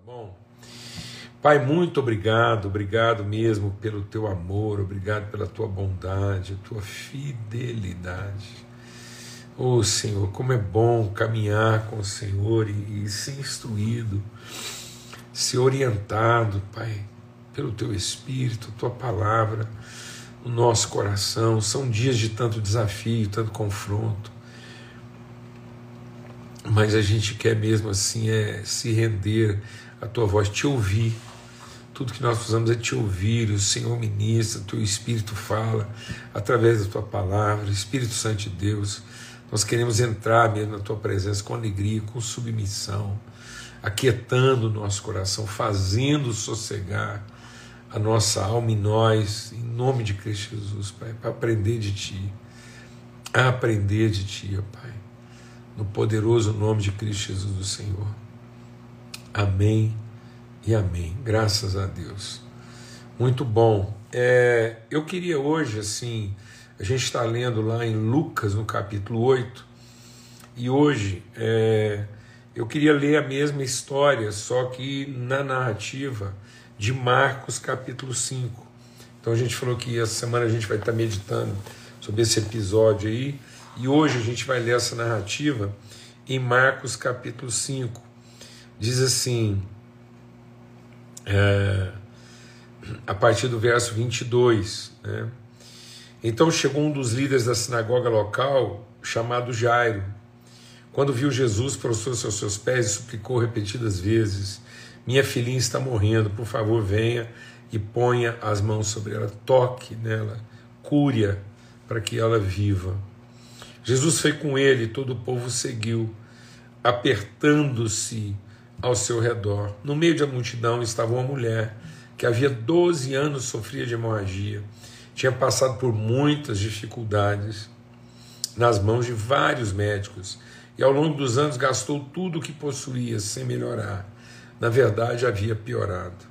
tá bom? Pai, muito obrigado, obrigado mesmo pelo teu amor, obrigado pela tua bondade, tua fidelidade. Oh Senhor, como é bom caminhar com o Senhor e, e ser instruído, ser orientado, Pai, pelo teu Espírito, tua palavra, no nosso coração. São dias de tanto desafio, tanto confronto mas a gente quer mesmo assim é se render à tua voz, te ouvir. Tudo que nós precisamos é te ouvir, o Senhor ministra, o teu Espírito fala através da tua palavra, Espírito Santo de Deus. Nós queremos entrar mesmo na tua presença com alegria, com submissão, aquietando o nosso coração, fazendo sossegar a nossa alma em nós, em nome de Cristo Jesus, Pai, para aprender de Ti, aprender de Ti, Pai no poderoso nome de Cristo Jesus do Senhor. Amém e amém. Graças a Deus. Muito bom. É, eu queria hoje, assim, a gente está lendo lá em Lucas, no capítulo 8, e hoje é, eu queria ler a mesma história, só que na narrativa de Marcos, capítulo 5. Então a gente falou que essa semana a gente vai estar meditando sobre esse episódio aí, e hoje a gente vai ler essa narrativa em Marcos capítulo 5. Diz assim, é, a partir do verso 22. Né? Então chegou um dos líderes da sinagoga local, chamado Jairo. Quando viu Jesus, prostrou-se aos seus pés e suplicou repetidas vezes: Minha filhinha está morrendo, por favor, venha e ponha as mãos sobre ela, toque nela, cure-a para que ela viva. Jesus foi com ele todo o povo seguiu, apertando-se ao seu redor. No meio da multidão estava uma mulher que havia 12 anos sofria de hemorragia, tinha passado por muitas dificuldades nas mãos de vários médicos e ao longo dos anos gastou tudo o que possuía sem melhorar. Na verdade, havia piorado.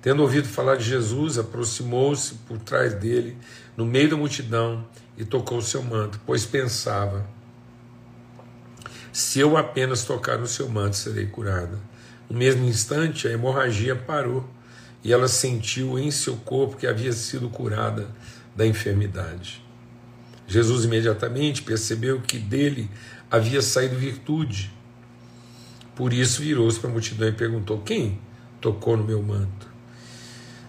Tendo ouvido falar de Jesus, aproximou-se por trás dele, no meio da multidão, e tocou seu manto, pois pensava: se eu apenas tocar no seu manto, serei curada. No mesmo instante, a hemorragia parou e ela sentiu em seu corpo que havia sido curada da enfermidade. Jesus imediatamente percebeu que dele havia saído virtude. Por isso virou-se para a multidão e perguntou: Quem tocou no meu manto?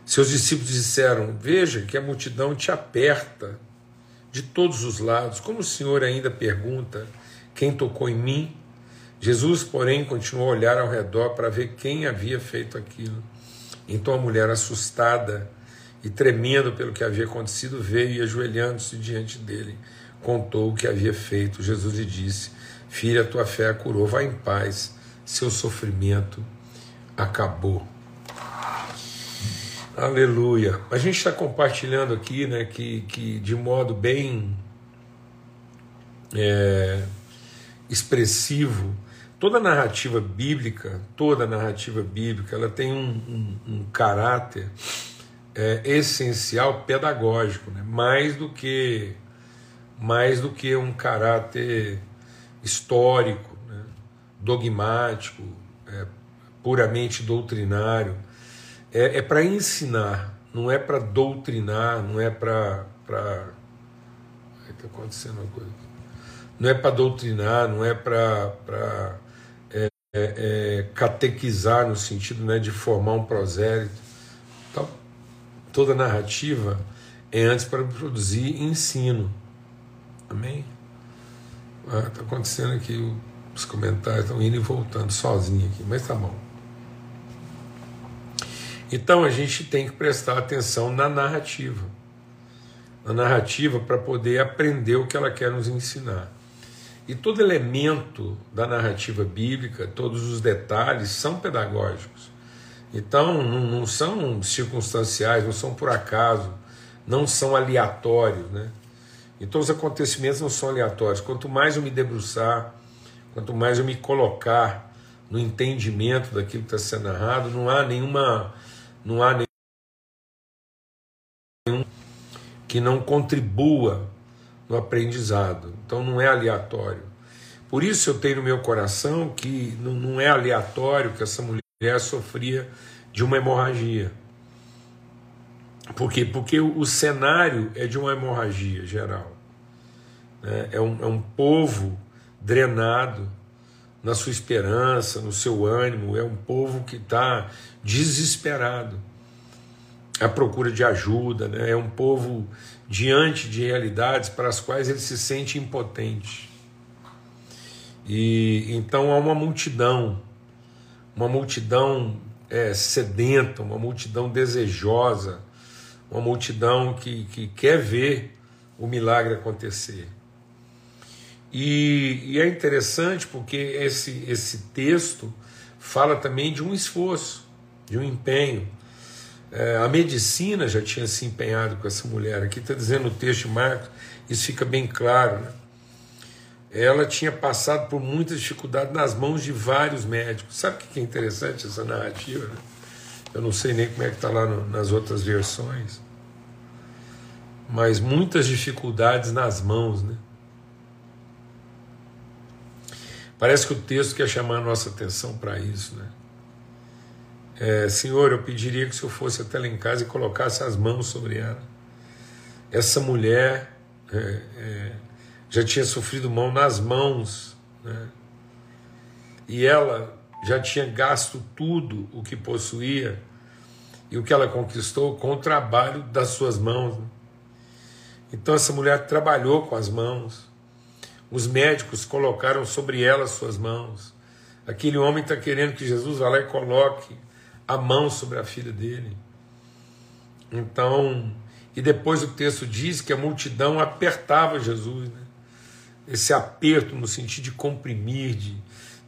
Seus discípulos disseram: Veja que a multidão te aperta de todos os lados. Como o Senhor ainda pergunta quem tocou em mim? Jesus, porém, continuou a olhar ao redor para ver quem havia feito aquilo. Então a mulher, assustada e tremendo pelo que havia acontecido, veio e, ajoelhando-se diante dele, contou o que havia feito. Jesus lhe disse: Filha, tua fé a curou, vá em paz, seu sofrimento acabou. Aleluia. A gente está compartilhando aqui, né, que, que de modo bem é, expressivo, toda narrativa bíblica, toda narrativa bíblica, ela tem um, um, um caráter é, essencial pedagógico, né? mais do que mais do que um caráter histórico, né? dogmático, é, puramente doutrinário é, é para ensinar, não é para doutrinar, não é para. Está acontecendo uma coisa aqui. Não é para doutrinar, não é para é, é, é, catequizar no sentido né, de formar um prosélito. Então, toda narrativa é antes para produzir ensino. Amém? Está ah, tá acontecendo aqui, os comentários estão indo e voltando sozinho aqui, mas tá bom. Então a gente tem que prestar atenção na narrativa. Na narrativa para poder aprender o que ela quer nos ensinar. E todo elemento da narrativa bíblica, todos os detalhes são pedagógicos. Então não, são circunstanciais, não são por acaso, não são aleatórios. Né? Então os acontecimentos não são aleatórios. Quanto mais eu me debruçar, quanto mais eu me colocar no entendimento daquilo que está sendo narrado, não há nenhuma não há nenhum que não contribua no aprendizado. Então não é aleatório. Por isso eu tenho no meu coração que não, não é aleatório que essa mulher sofria de uma hemorragia. Por quê? Porque o cenário é de uma hemorragia geral. Né? É, um, é um povo drenado na sua esperança, no seu ânimo, é um povo que está desesperado à procura de ajuda, né? é um povo diante de realidades para as quais ele se sente impotente. E então há uma multidão, uma multidão é, sedenta, uma multidão desejosa, uma multidão que, que quer ver o milagre acontecer. E, e, é interessante porque esse, esse texto fala também de um esforço, de um empenho. É, a medicina já tinha se empenhado com essa mulher. Aqui está dizendo o texto de Marcos, isso fica bem claro. Né? Ela tinha passado por muitas dificuldades nas mãos de vários médicos. Sabe o que é interessante essa narrativa? Né? Eu não sei nem como é que está lá no, nas outras versões. Mas muitas dificuldades nas mãos, né? Parece que o texto quer chamar a nossa atenção para isso, né? É, Senhor, eu pediria que o Senhor fosse até lá em casa e colocasse as mãos sobre ela. Essa mulher é, é, já tinha sofrido mão nas mãos, né? e ela já tinha gasto tudo o que possuía e o que ela conquistou com o trabalho das suas mãos. Né? Então essa mulher trabalhou com as mãos, os médicos colocaram sobre ela suas mãos. Aquele homem está querendo que Jesus vá lá e coloque a mão sobre a filha dele. Então, e depois o texto diz que a multidão apertava Jesus. Né? Esse aperto no sentido de comprimir, de,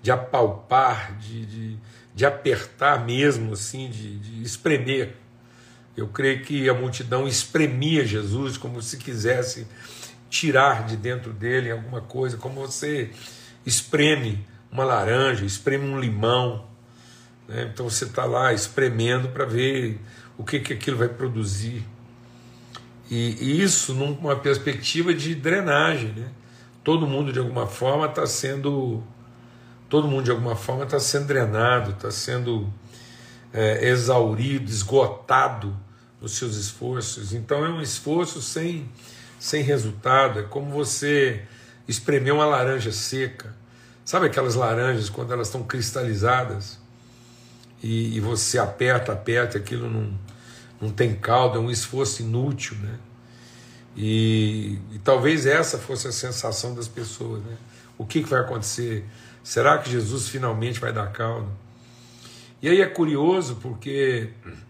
de apalpar, de, de, de apertar mesmo, assim, de, de espremer. Eu creio que a multidão espremia Jesus como se quisesse tirar de dentro dele alguma coisa, como você espreme uma laranja, espreme um limão. Né? Então você está lá espremendo para ver o que, que aquilo vai produzir. E, e, isso numa perspectiva de drenagem. Né? Todo mundo de alguma forma está sendo. Todo mundo de alguma forma está sendo drenado, está sendo é, exaurido, esgotado nos seus esforços. Então é um esforço sem sem resultado. É como você espremer uma laranja seca. Sabe aquelas laranjas quando elas estão cristalizadas e, e você aperta, aperta, aquilo não, não tem caldo, é um esforço inútil, né? E, e, talvez essa fosse a sensação das pessoas, né? O que, que vai acontecer? Será que Jesus finalmente vai dar caldo? E aí é curioso porque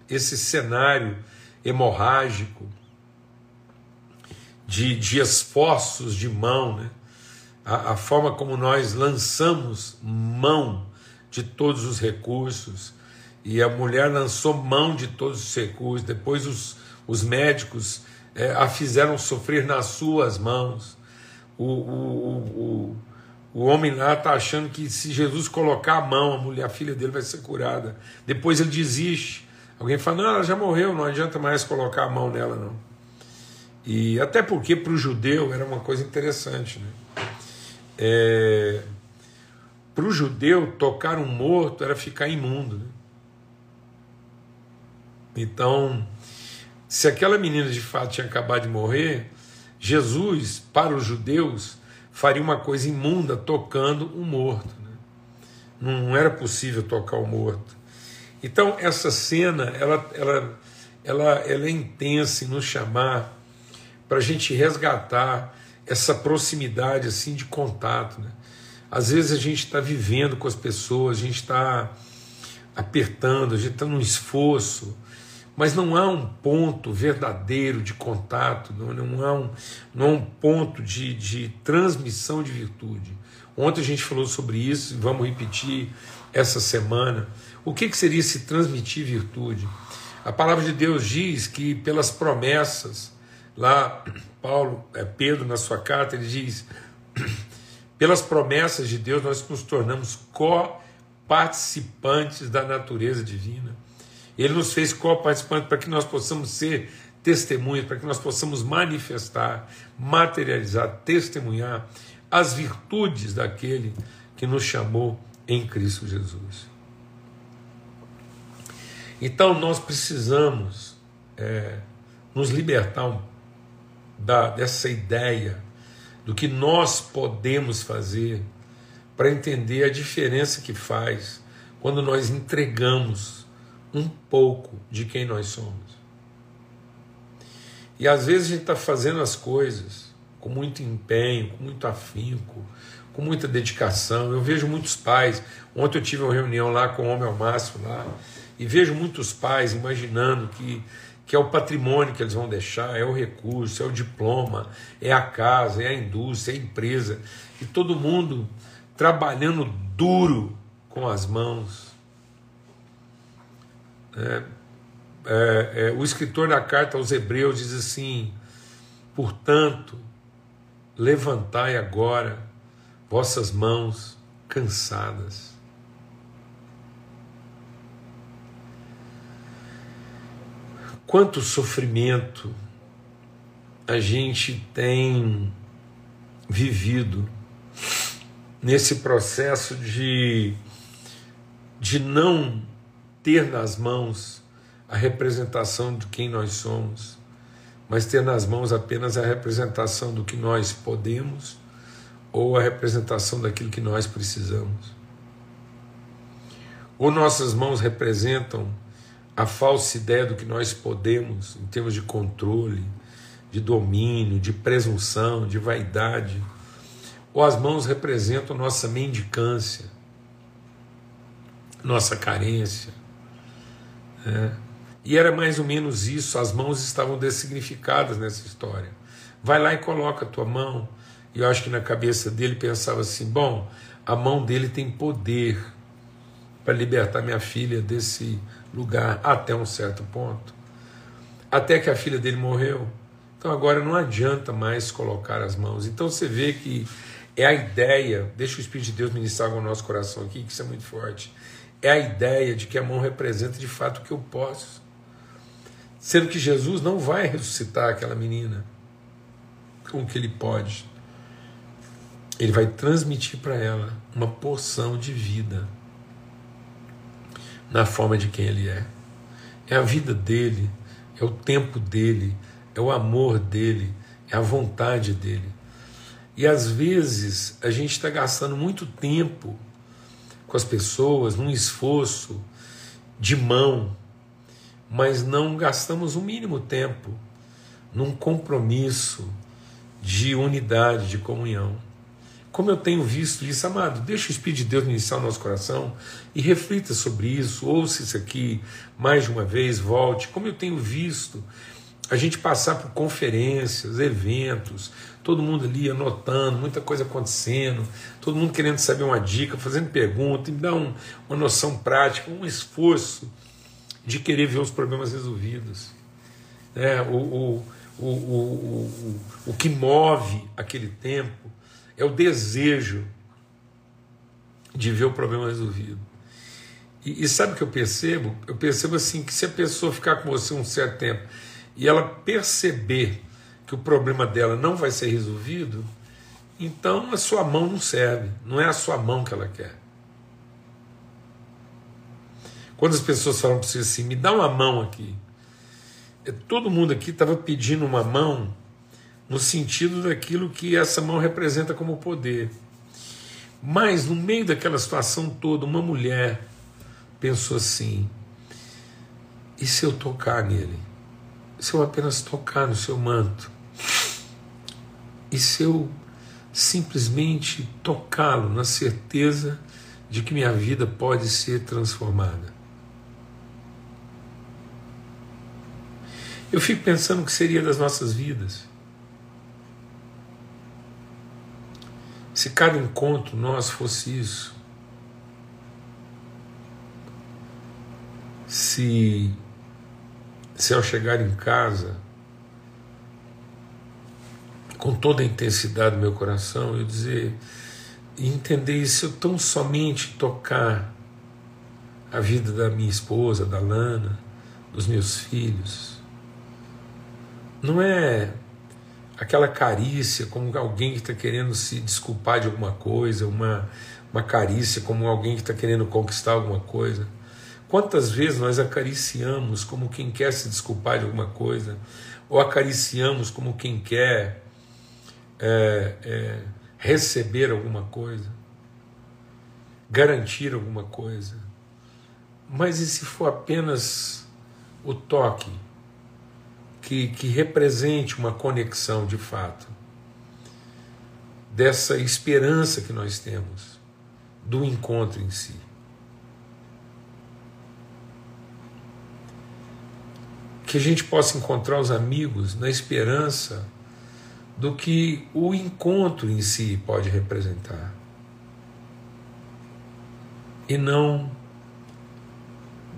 esse cenário hemorrágico, de, de esforços de mão, né? a, a forma como nós lançamos mão de todos os recursos, e a mulher lançou mão de todos os recursos, depois os, os médicos é, a fizeram sofrer nas suas mãos. O, o, o, o homem lá está achando que se Jesus colocar a mão, a mulher, a filha dele vai ser curada. Depois ele desiste. Alguém fala: não, ela já morreu, não adianta mais colocar a mão nela, não. E até porque para o judeu era uma coisa interessante. Né? É, para o judeu, tocar um morto era ficar imundo. Né? Então, se aquela menina de fato tinha acabado de morrer, Jesus, para os judeus, faria uma coisa imunda tocando um morto. Né? Não era possível tocar o morto. Então, essa cena ela, ela, ela, ela é intensa em nos chamar para a gente resgatar essa proximidade assim de contato. Né? Às vezes a gente está vivendo com as pessoas, a gente está apertando, a gente está num esforço, mas não há um ponto verdadeiro de contato, não, não, há, um, não há um ponto de, de transmissão de virtude. Ontem a gente falou sobre isso vamos repetir essa semana. O que, que seria se transmitir virtude? A palavra de Deus diz que pelas promessas Lá, Paulo, é, Pedro, na sua carta, ele diz: pelas promessas de Deus, nós nos tornamos co-participantes da natureza divina. Ele nos fez co-participantes para que nós possamos ser testemunhas, para que nós possamos manifestar, materializar, testemunhar as virtudes daquele que nos chamou em Cristo Jesus. Então nós precisamos é, nos libertar da, dessa ideia do que nós podemos fazer para entender a diferença que faz quando nós entregamos um pouco de quem nós somos. E às vezes a gente está fazendo as coisas com muito empenho, com muito afinco, com muita dedicação. Eu vejo muitos pais. Ontem eu tive uma reunião lá com o Homem ao Máximo lá, e vejo muitos pais imaginando que, que é o patrimônio que eles vão deixar, é o recurso, é o diploma, é a casa, é a indústria, é a empresa. E todo mundo trabalhando duro com as mãos. É, é, é, o escritor da carta aos Hebreus diz assim: portanto, levantai agora vossas mãos cansadas. Quanto sofrimento a gente tem vivido nesse processo de, de não ter nas mãos a representação de quem nós somos, mas ter nas mãos apenas a representação do que nós podemos ou a representação daquilo que nós precisamos. Ou nossas mãos representam a falsa ideia do que nós podemos em termos de controle, de domínio, de presunção, de vaidade, ou as mãos representam nossa mendicância, nossa carência. Né? E era mais ou menos isso, as mãos estavam dessignificadas nessa história. Vai lá e coloca a tua mão e eu acho que na cabeça dele pensava assim: bom, a mão dele tem poder para libertar minha filha desse lugar até um certo ponto. Até que a filha dele morreu. Então agora não adianta mais colocar as mãos. Então você vê que é a ideia, deixa o Espírito de Deus ministrar o nosso coração aqui, que isso é muito forte. É a ideia de que a mão representa de fato o que eu posso. Sendo que Jesus não vai ressuscitar aquela menina com o que ele pode ele vai transmitir para ela uma porção de vida na forma de quem ele é. É a vida dele, é o tempo dele, é o amor dele, é a vontade dele. E às vezes a gente está gastando muito tempo com as pessoas num esforço de mão, mas não gastamos o mínimo tempo num compromisso de unidade, de comunhão. Como eu tenho visto isso, amado, deixa o Espírito de Deus iniciar o nosso coração e reflita sobre isso, ouça isso aqui mais de uma vez, volte. Como eu tenho visto a gente passar por conferências, eventos, todo mundo ali anotando, muita coisa acontecendo, todo mundo querendo saber uma dica, fazendo pergunta, e me um, uma noção prática, um esforço de querer ver os problemas resolvidos. É, o, o, o, o, o, o que move aquele tempo é o desejo de ver o problema resolvido. E, e sabe o que eu percebo? Eu percebo assim que se a pessoa ficar com você um certo tempo e ela perceber que o problema dela não vai ser resolvido, então a sua mão não serve, não é a sua mão que ela quer. Quando as pessoas falam para você assim, me dá uma mão aqui, é, todo mundo aqui estava pedindo uma mão no sentido daquilo que essa mão representa como poder. Mas no meio daquela situação toda, uma mulher pensou assim: e se eu tocar nele? Se eu apenas tocar no seu manto? E se eu simplesmente tocá-lo na certeza de que minha vida pode ser transformada? Eu fico pensando o que seria das nossas vidas Se cada encontro nós fosse isso, se, se ao chegar em casa, com toda a intensidade do meu coração, eu dizer e entender isso, eu tão somente tocar a vida da minha esposa, da Lana, dos meus filhos, não é aquela carícia como alguém que está querendo se desculpar de alguma coisa, uma, uma carícia como alguém que está querendo conquistar alguma coisa. Quantas vezes nós acariciamos como quem quer se desculpar de alguma coisa, ou acariciamos como quem quer é, é, receber alguma coisa, garantir alguma coisa. Mas e se for apenas o toque que, que represente uma conexão de fato dessa esperança que nós temos do encontro em si? Que a gente possa encontrar os amigos na esperança do que o encontro em si pode representar. E não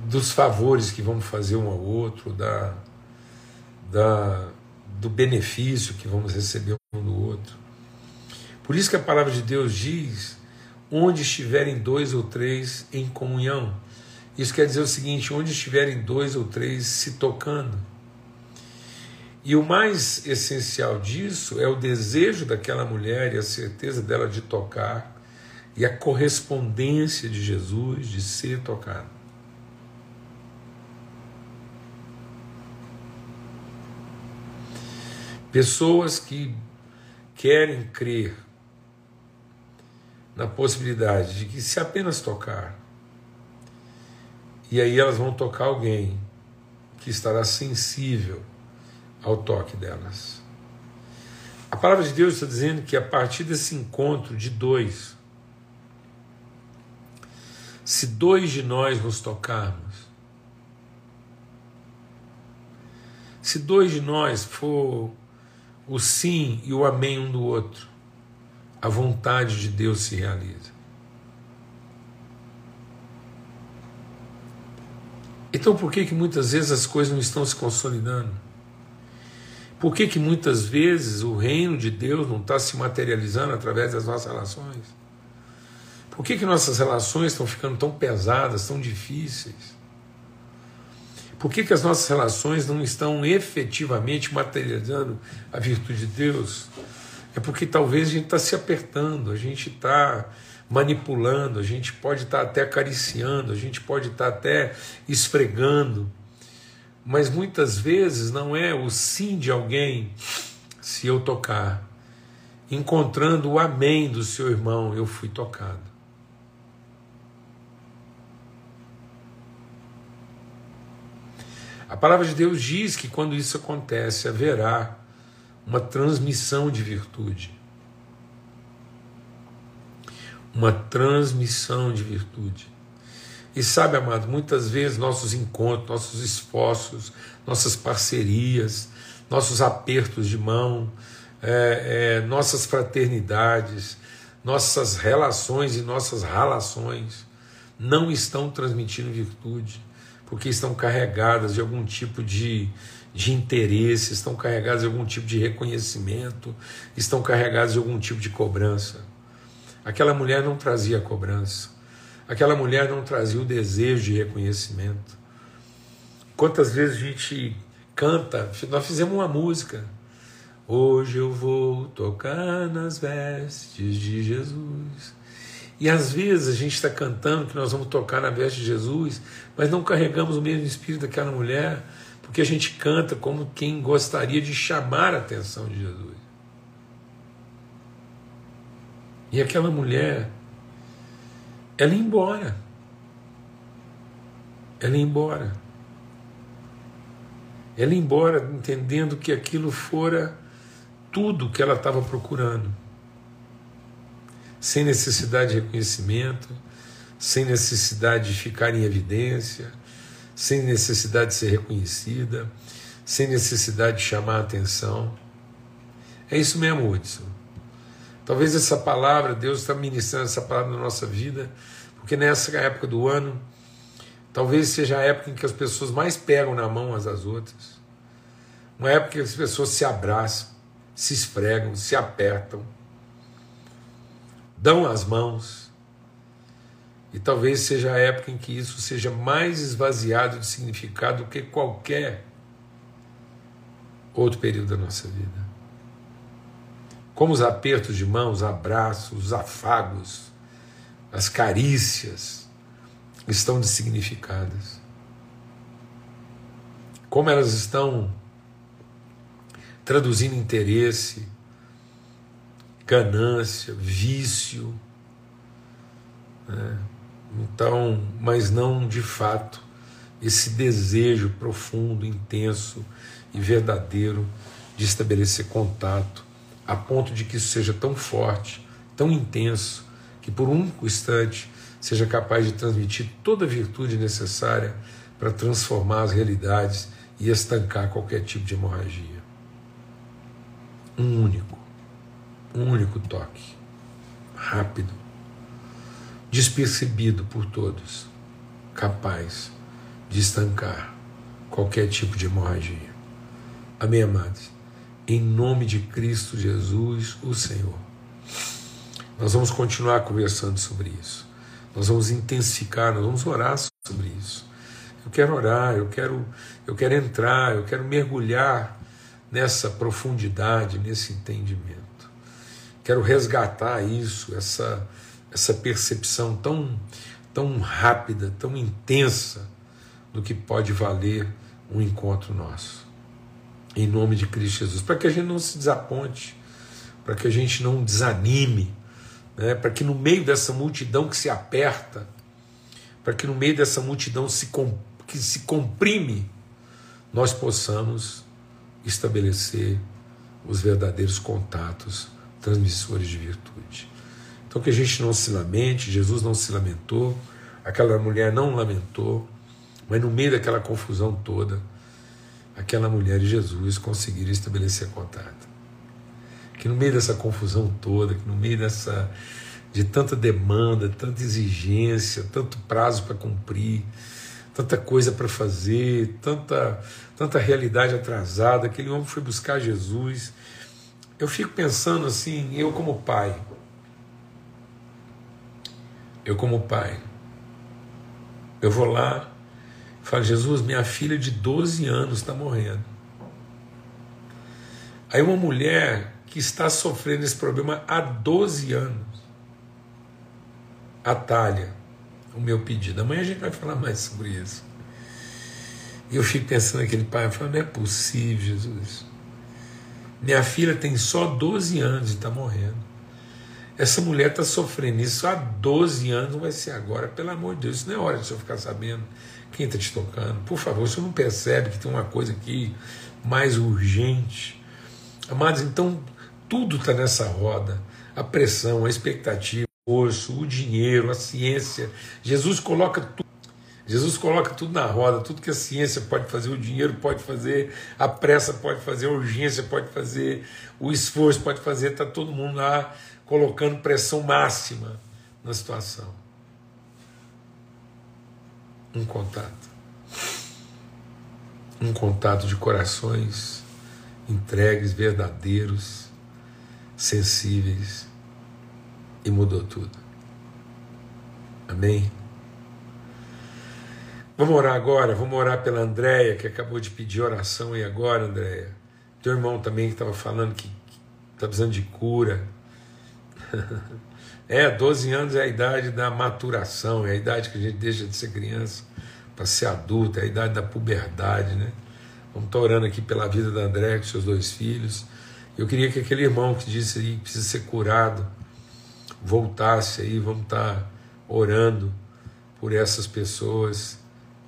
dos favores que vamos fazer um ao outro, da, da, do benefício que vamos receber um do outro. Por isso que a palavra de Deus diz: onde estiverem dois ou três em comunhão. Isso quer dizer o seguinte: onde estiverem dois ou três se tocando. E o mais essencial disso é o desejo daquela mulher e a certeza dela de tocar e a correspondência de Jesus de ser tocado. Pessoas que querem crer na possibilidade de que se apenas tocar, e aí elas vão tocar alguém que estará sensível ao toque delas. A palavra de Deus está dizendo que a partir desse encontro de dois, se dois de nós nos tocarmos, se dois de nós for o sim e o amém um do outro, a vontade de Deus se realiza. Então por que que muitas vezes as coisas não estão se consolidando? Por que que muitas vezes o reino de Deus não está se materializando através das nossas relações? Por que que nossas relações estão ficando tão pesadas, tão difíceis? Por que, que as nossas relações não estão efetivamente materializando a virtude de Deus? É porque talvez a gente está se apertando, a gente está manipulando, a gente pode estar até acariciando, a gente pode estar até esfregando, mas muitas vezes não é o sim de alguém se eu tocar. Encontrando o amém do seu irmão, eu fui tocado. A palavra de Deus diz que quando isso acontece, haverá uma transmissão de virtude uma transmissão de virtude. E sabe, amado, muitas vezes nossos encontros, nossos esforços, nossas parcerias, nossos apertos de mão, é, é, nossas fraternidades, nossas relações e nossas relações não estão transmitindo virtude, porque estão carregadas de algum tipo de, de interesse, estão carregadas de algum tipo de reconhecimento, estão carregadas de algum tipo de cobrança. Aquela mulher não trazia cobrança. Aquela mulher não trazia o desejo de reconhecimento. Quantas vezes a gente canta, nós fizemos uma música. Hoje eu vou tocar nas vestes de Jesus. E às vezes a gente está cantando que nós vamos tocar na veste de Jesus, mas não carregamos o mesmo espírito daquela mulher, porque a gente canta como quem gostaria de chamar a atenção de Jesus. E aquela mulher, ela ia embora. Ela ia embora. Ela ia embora entendendo que aquilo fora tudo que ela estava procurando. Sem necessidade de reconhecimento, sem necessidade de ficar em evidência, sem necessidade de ser reconhecida, sem necessidade de chamar a atenção. É isso mesmo, Hudson. Talvez essa palavra, Deus está ministrando essa palavra na nossa vida, porque nessa época do ano, talvez seja a época em que as pessoas mais pegam na mão umas às outras. Uma época em que as pessoas se abraçam, se esfregam, se apertam, dão as mãos. E talvez seja a época em que isso seja mais esvaziado de significado do que qualquer outro período da nossa vida como os apertos de mãos, os abraços, os afagos, as carícias, estão dessignificadas. Como elas estão traduzindo interesse, ganância, vício. Né? Então, mas não de fato esse desejo profundo, intenso e verdadeiro de estabelecer contato, a ponto de que isso seja tão forte, tão intenso, que por um instante seja capaz de transmitir toda a virtude necessária para transformar as realidades e estancar qualquer tipo de hemorragia. Um único, um único toque, rápido, despercebido por todos, capaz de estancar qualquer tipo de hemorragia. Amém, amados? Em nome de Cristo Jesus, o Senhor. Nós vamos continuar conversando sobre isso. Nós vamos intensificar, nós vamos orar sobre isso. Eu quero orar, eu quero, eu quero entrar, eu quero mergulhar nessa profundidade, nesse entendimento. Quero resgatar isso, essa, essa percepção tão, tão rápida, tão intensa do que pode valer um encontro nosso. Em nome de Cristo Jesus. Para que a gente não se desaponte, para que a gente não desanime, né? para que no meio dessa multidão que se aperta, para que no meio dessa multidão se, que se comprime, nós possamos estabelecer os verdadeiros contatos transmissores de virtude. Então que a gente não se lamente, Jesus não se lamentou, aquela mulher não lamentou, mas no meio daquela confusão toda, aquela mulher e Jesus conseguiram estabelecer contato. Que no meio dessa confusão toda, que no meio dessa de tanta demanda, tanta exigência, tanto prazo para cumprir, tanta coisa para fazer, tanta, tanta realidade atrasada. Aquele homem foi buscar Jesus. Eu fico pensando assim, eu como pai, eu como pai, eu vou lá falo, Jesus, minha filha de 12 anos está morrendo. Aí uma mulher que está sofrendo esse problema há 12 anos atalha o meu pedido. Amanhã a gente vai falar mais sobre isso. E eu fico pensando naquele pai, eu falo, não é possível, Jesus. Minha filha tem só 12 anos e está morrendo. Essa mulher está sofrendo isso há 12 anos, vai ser agora, pelo amor de Deus, isso não é hora de você ficar sabendo quem está te tocando. Por favor, você não percebe que tem uma coisa aqui mais urgente. Amados, então tudo está nessa roda. A pressão, a expectativa esforço, o dinheiro, a ciência. Jesus coloca tudo. Jesus coloca tudo na roda, tudo que a ciência pode fazer, o dinheiro pode fazer, a pressa pode fazer, a urgência pode fazer, o esforço pode fazer, está todo mundo lá colocando pressão máxima na situação. Um contato. Um contato de corações entregues, verdadeiros, sensíveis e mudou tudo. Amém? Vamos orar agora, vamos orar pela Andréia, que acabou de pedir oração e agora, Andréia. Teu irmão também que estava falando que está precisando de cura. é, 12 anos é a idade da maturação, é a idade que a gente deixa de ser criança para ser adulto, é a idade da puberdade, né? Vamos estar orando aqui pela vida da Andréia com seus dois filhos. Eu queria que aquele irmão que disse aí que precisa ser curado, voltasse aí, vamos estar tá orando por essas pessoas.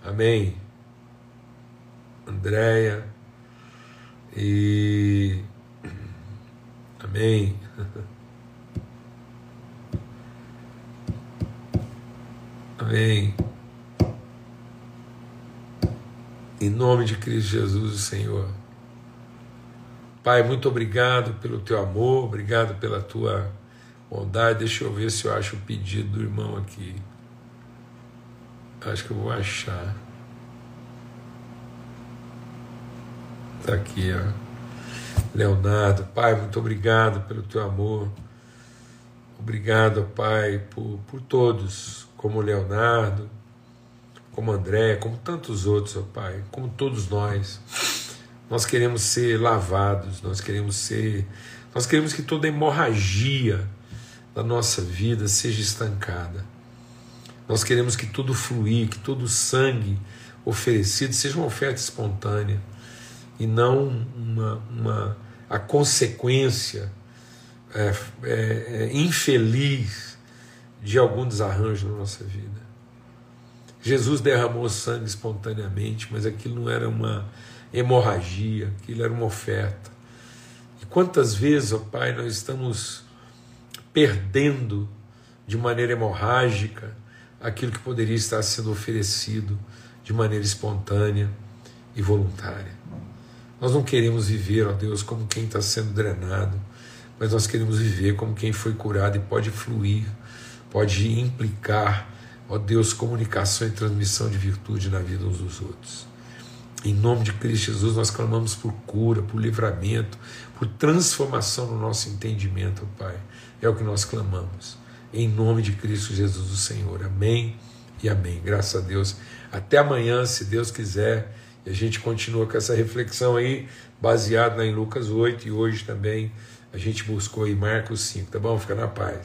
Amém. Andréia e Amém. Amém. Em nome de Cristo Jesus, o Senhor. Pai, muito obrigado pelo teu amor, obrigado pela tua Bondade, deixa eu ver se eu acho o pedido do irmão aqui. Acho que eu vou achar. Está aqui, ó. Leonardo, Pai, muito obrigado pelo teu amor. Obrigado, Pai, por, por todos, como Leonardo, como André, como tantos outros, ó Pai, como todos nós. Nós queremos ser lavados, nós queremos ser. Nós queremos que toda hemorragia da nossa vida seja estancada. Nós queremos que tudo fluir, que todo sangue oferecido seja uma oferta espontânea e não uma, uma a consequência é, é, é, infeliz de algum desarranjo na nossa vida. Jesus derramou sangue espontaneamente, mas aquilo não era uma hemorragia, aquilo era uma oferta. E quantas vezes, ó Pai, nós estamos perdendo de maneira hemorrágica aquilo que poderia estar sendo oferecido de maneira espontânea e voluntária. Nós não queremos viver, ó Deus, como quem está sendo drenado, mas nós queremos viver como quem foi curado e pode fluir, pode implicar ó Deus, comunicação e transmissão de virtude na vida uns dos outros. Em nome de Cristo Jesus, nós clamamos por cura, por livramento, por transformação no nosso entendimento, Pai. É o que nós clamamos. Em nome de Cristo Jesus, o Senhor. Amém e amém. Graças a Deus. Até amanhã, se Deus quiser. E a gente continua com essa reflexão aí, baseada em Lucas 8, e hoje também a gente buscou em Marcos 5, tá bom? Fica na paz.